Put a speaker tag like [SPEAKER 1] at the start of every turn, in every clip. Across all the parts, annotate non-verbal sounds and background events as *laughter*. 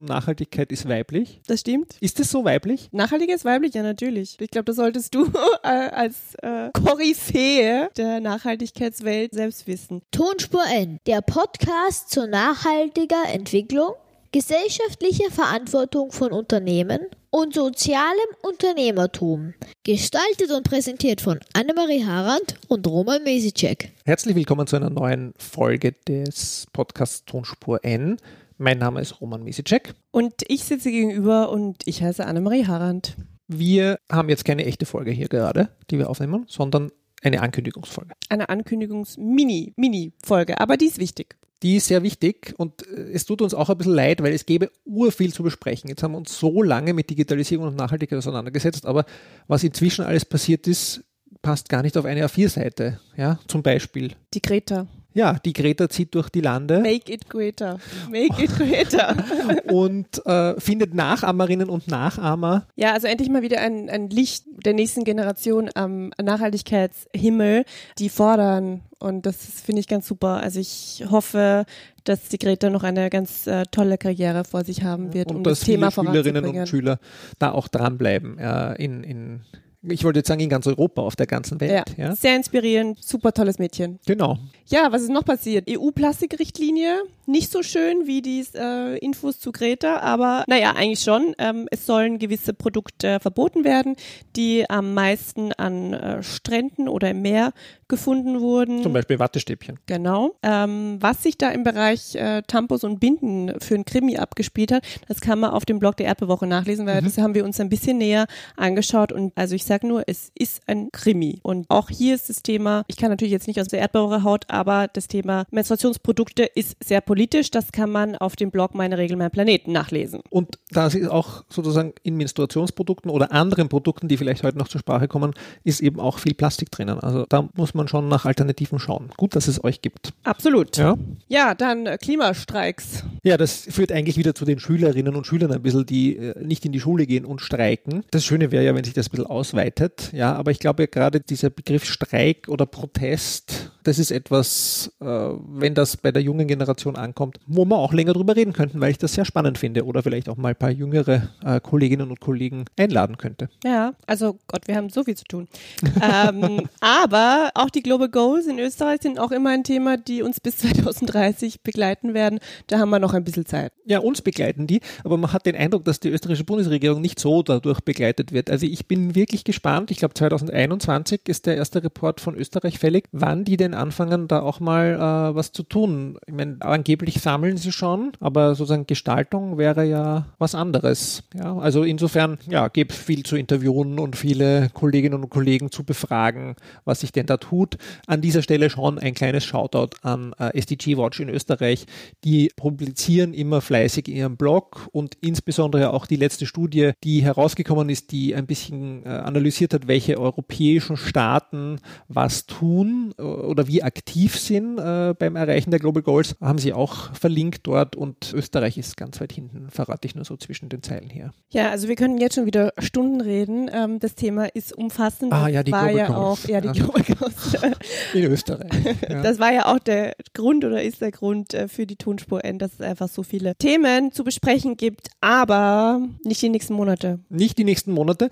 [SPEAKER 1] Nachhaltigkeit ist weiblich.
[SPEAKER 2] Das stimmt.
[SPEAKER 1] Ist es so weiblich?
[SPEAKER 2] Nachhaltig ist weiblich, ja natürlich. Ich glaube, das solltest du *laughs* äh, als äh, Koryphäe der Nachhaltigkeitswelt selbst wissen.
[SPEAKER 3] Tonspur N, der Podcast zur nachhaltiger Entwicklung, gesellschaftlicher Verantwortung von Unternehmen und sozialem Unternehmertum. Gestaltet und präsentiert von Annemarie Harand und Roman Mesicek.
[SPEAKER 1] Herzlich willkommen zu einer neuen Folge des Podcasts Tonspur N. Mein Name ist Roman Mesicek.
[SPEAKER 2] Und ich sitze gegenüber und ich heiße Annemarie Harand.
[SPEAKER 1] Wir haben jetzt keine echte Folge hier gerade, die wir aufnehmen, sondern eine Ankündigungsfolge.
[SPEAKER 2] Eine Ankündigungs-Mini-Mini-Folge, aber die ist wichtig.
[SPEAKER 1] Die ist sehr wichtig und äh, es tut uns auch ein bisschen leid, weil es gäbe urviel zu besprechen. Jetzt haben wir uns so lange mit Digitalisierung und Nachhaltigkeit auseinandergesetzt, aber was inzwischen alles passiert ist, passt gar nicht auf eine A4-Seite. Ja, zum Beispiel.
[SPEAKER 2] Die Greta.
[SPEAKER 1] Ja, die Greta zieht durch die Lande.
[SPEAKER 2] Make it greater. Make it greater. *laughs*
[SPEAKER 1] und äh, findet Nachahmerinnen und Nachahmer.
[SPEAKER 2] Ja, also endlich mal wieder ein, ein Licht der nächsten Generation am Nachhaltigkeitshimmel, die fordern. Und das finde ich ganz super. Also ich hoffe, dass die Greta noch eine ganz äh, tolle Karriere vor sich haben wird,
[SPEAKER 1] und
[SPEAKER 2] um
[SPEAKER 1] dass
[SPEAKER 2] das Thema
[SPEAKER 1] viele Schülerinnen und Schüler da auch dranbleiben äh, in, in ich wollte jetzt sagen, in ganz Europa, auf der ganzen Welt.
[SPEAKER 2] Ja. ja. Sehr inspirierend, super tolles Mädchen.
[SPEAKER 1] Genau.
[SPEAKER 2] Ja, was ist noch passiert? EU-Plastikrichtlinie, nicht so schön wie die äh, Infos zu Greta, aber naja, eigentlich schon. Ähm, es sollen gewisse Produkte verboten werden, die am meisten an äh, Stränden oder im Meer gefunden wurden.
[SPEAKER 1] Zum Beispiel Wattestäbchen.
[SPEAKER 2] Genau. Ähm, was sich da im Bereich äh, Tampons und Binden für ein Krimi abgespielt hat, das kann man auf dem Blog der Erdbewoche nachlesen, weil mhm. das haben wir uns ein bisschen näher angeschaut und also ich sage nur, es ist ein Krimi. Und auch hier ist das Thema, ich kann natürlich jetzt nicht aus der Erdbewoche Haut, aber das Thema Menstruationsprodukte ist sehr politisch. Das kann man auf dem Blog Meine Regel, mein Planeten nachlesen.
[SPEAKER 1] Und da ist auch sozusagen in Menstruationsprodukten oder anderen Produkten, die vielleicht heute noch zur Sprache kommen, ist eben auch viel Plastik drinnen. Also da muss man schon nach Alternativen schauen. Gut, dass es euch gibt.
[SPEAKER 2] Absolut.
[SPEAKER 1] Ja,
[SPEAKER 2] ja dann äh, Klimastreiks.
[SPEAKER 1] Ja, das führt eigentlich wieder zu den Schülerinnen und Schülern ein bisschen, die äh, nicht in die Schule gehen und streiken. Das Schöne wäre ja, wenn sich das ein bisschen ausweitet. Ja, aber ich glaube gerade dieser Begriff Streik oder Protest, das ist etwas, äh, wenn das bei der jungen Generation ankommt, wo wir auch länger drüber reden könnten, weil ich das sehr spannend finde oder vielleicht auch mal ein paar jüngere äh, Kolleginnen und Kollegen einladen könnte.
[SPEAKER 2] Ja, also Gott, wir haben so viel zu tun. *laughs* ähm, aber auch die Global Goals in Österreich sind auch immer ein Thema, die uns bis *laughs* 2030 begleiten werden. Da haben wir noch ein bisschen Zeit.
[SPEAKER 1] Ja, uns begleiten die, aber man hat den Eindruck, dass die österreichische Bundesregierung nicht so dadurch begleitet wird. Also ich bin wirklich gespannt. Ich glaube, 2021 ist der erste Report von Österreich fällig, wann die denn anfangen, da auch mal äh, was zu tun. Ich meine, angeblich sammeln sie schon, aber sozusagen Gestaltung wäre ja was anderes. Ja, also insofern, ja, gibt viel zu interviewen und viele Kolleginnen und Kollegen zu befragen, was sich denn da tut. An dieser Stelle schon ein kleines Shoutout an äh, SDG Watch in Österreich. Die publizieren immer fleißig in ihrem Blog und insbesondere auch die letzte Studie, die herausgekommen ist, die ein bisschen äh, analysiert hat, welche europäischen Staaten was tun äh, oder wie aktiv sind äh, beim Erreichen der Global Goals, haben sie auch verlinkt dort und Österreich ist ganz weit hinten, verrate ich nur so zwischen den Zeilen hier.
[SPEAKER 2] Ja, also wir können jetzt schon wieder Stunden reden. Ähm, das Thema ist umfassend.
[SPEAKER 1] Ah ja, die
[SPEAKER 2] war
[SPEAKER 1] Global
[SPEAKER 2] ja
[SPEAKER 1] Goals.
[SPEAKER 2] auch, ja, die
[SPEAKER 1] Also-
[SPEAKER 2] Global Goals. *laughs*
[SPEAKER 1] In Österreich. Ja.
[SPEAKER 2] Das war ja auch der Grund oder ist der Grund äh, für die Tonspur N, dass es einfach so viele Themen zu besprechen gibt, aber nicht die nächsten Monate.
[SPEAKER 1] Nicht die nächsten Monate.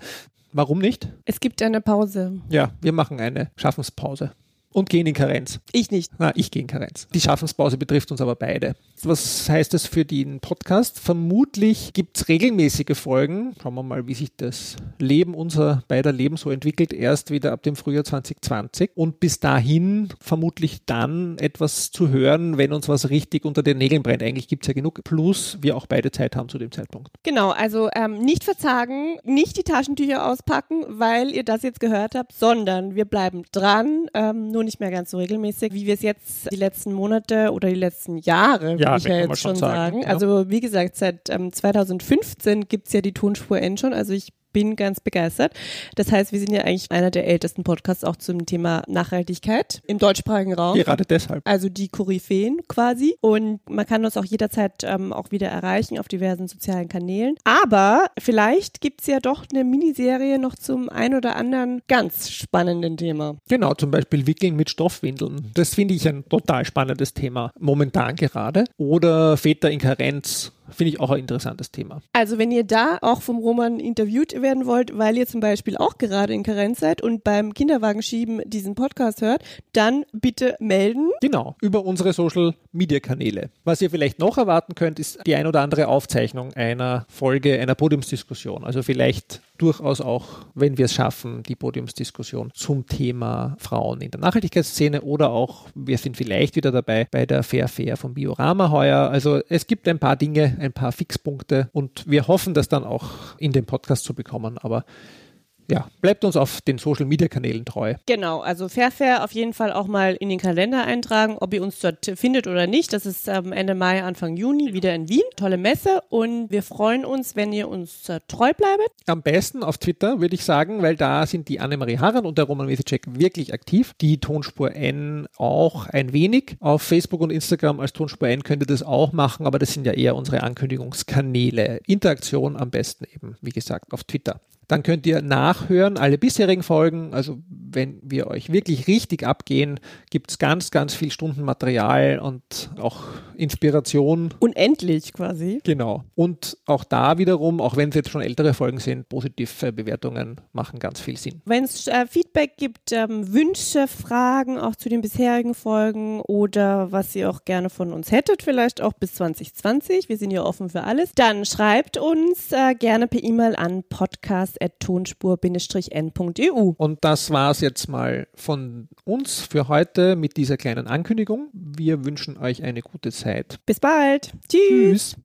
[SPEAKER 1] Warum nicht?
[SPEAKER 2] Es gibt eine Pause.
[SPEAKER 1] Ja, wir machen eine Schaffenspause und gehen in Karenz.
[SPEAKER 2] Ich nicht.
[SPEAKER 1] Na, ich gehe in Karenz. Die Schaffenspause betrifft uns aber beide. Was heißt das für den Podcast? Vermutlich gibt es regelmäßige Folgen. Schauen wir mal, wie sich das Leben unser beider Leben so entwickelt. Erst wieder ab dem Frühjahr 2020. Und bis dahin vermutlich dann etwas zu hören, wenn uns was richtig unter den Nägeln brennt. Eigentlich gibt es ja genug. Plus wir auch beide Zeit haben zu dem Zeitpunkt.
[SPEAKER 2] Genau, also ähm, nicht verzagen, nicht die Taschentücher auspacken, weil ihr das jetzt gehört habt, sondern wir bleiben dran, ähm, nur nicht mehr ganz so regelmäßig, wie wir es jetzt die letzten Monate oder die letzten Jahre,
[SPEAKER 1] Ja,
[SPEAKER 2] würde ich ja jetzt
[SPEAKER 1] schon sagen,
[SPEAKER 2] sagen. Also wie gesagt, seit ähm, 2015 gibt's ja die Tonspur N schon, also ich bin ganz begeistert. Das heißt, wir sind ja eigentlich einer der ältesten Podcasts auch zum Thema Nachhaltigkeit im deutschsprachigen Raum.
[SPEAKER 1] Gerade deshalb.
[SPEAKER 2] Also die Koryphäen quasi. Und man kann uns auch jederzeit ähm, auch wieder erreichen auf diversen sozialen Kanälen. Aber vielleicht gibt's ja doch eine Miniserie noch zum ein oder anderen ganz spannenden Thema.
[SPEAKER 1] Genau, zum Beispiel Wickeln mit Stoffwindeln. Das finde ich ein total spannendes Thema momentan gerade. Oder Väter in Karenz finde ich auch ein interessantes Thema.
[SPEAKER 2] Also wenn ihr da auch vom Roman interviewt werden wollt, weil ihr zum Beispiel auch gerade in Karenz seid und beim Kinderwagenschieben diesen Podcast hört, dann bitte melden.
[SPEAKER 1] Genau, über unsere Social Media Kanäle. Was ihr vielleicht noch erwarten könnt, ist die ein oder andere Aufzeichnung einer Folge, einer Podiumsdiskussion. Also vielleicht durchaus auch, wenn wir es schaffen, die Podiumsdiskussion zum Thema Frauen in der Nachhaltigkeitsszene oder auch, wir sind vielleicht wieder dabei bei der Fair Fair vom Biorama heuer. Also es gibt ein paar Dinge, ein paar Fixpunkte und wir hoffen, das dann auch in den Podcast zu bekommen. Aber ja, bleibt uns auf den Social Media Kanälen treu.
[SPEAKER 2] Genau, also Fair Fair auf jeden Fall auch mal in den Kalender eintragen, ob ihr uns dort findet oder nicht. Das ist ähm, Ende Mai, Anfang Juni wieder in Wien. Tolle Messe und wir freuen uns, wenn ihr uns äh, treu bleibt.
[SPEAKER 1] Am besten auf Twitter, würde ich sagen, weil da sind die Annemarie Harran und der Roman Mesicek wirklich aktiv. Die Tonspur N auch ein wenig. Auf Facebook und Instagram als Tonspur N könnt ihr das auch machen, aber das sind ja eher unsere Ankündigungskanäle. Interaktion am besten eben, wie gesagt, auf Twitter. Dann könnt ihr nachhören alle bisherigen Folgen. Also wenn wir euch wirklich richtig abgehen, gibt es ganz, ganz viel Stundenmaterial und auch Inspiration.
[SPEAKER 2] Unendlich quasi.
[SPEAKER 1] Genau. Und auch da wiederum, auch wenn es jetzt schon ältere Folgen sind, positive Bewertungen machen ganz viel Sinn.
[SPEAKER 2] Wenn es äh, Feedback gibt, ähm, Wünsche, Fragen auch zu den bisherigen Folgen oder was ihr auch gerne von uns hättet, vielleicht auch bis 2020, wir sind ja offen für alles, dann schreibt uns äh, gerne per E-Mail an podcast.tonspur-n.eu.
[SPEAKER 1] Und das war es jetzt mal von uns für heute mit dieser kleinen Ankündigung. Wir wünschen euch eine gute Zeit.
[SPEAKER 2] Bis bald. Tschüss. Tschüss.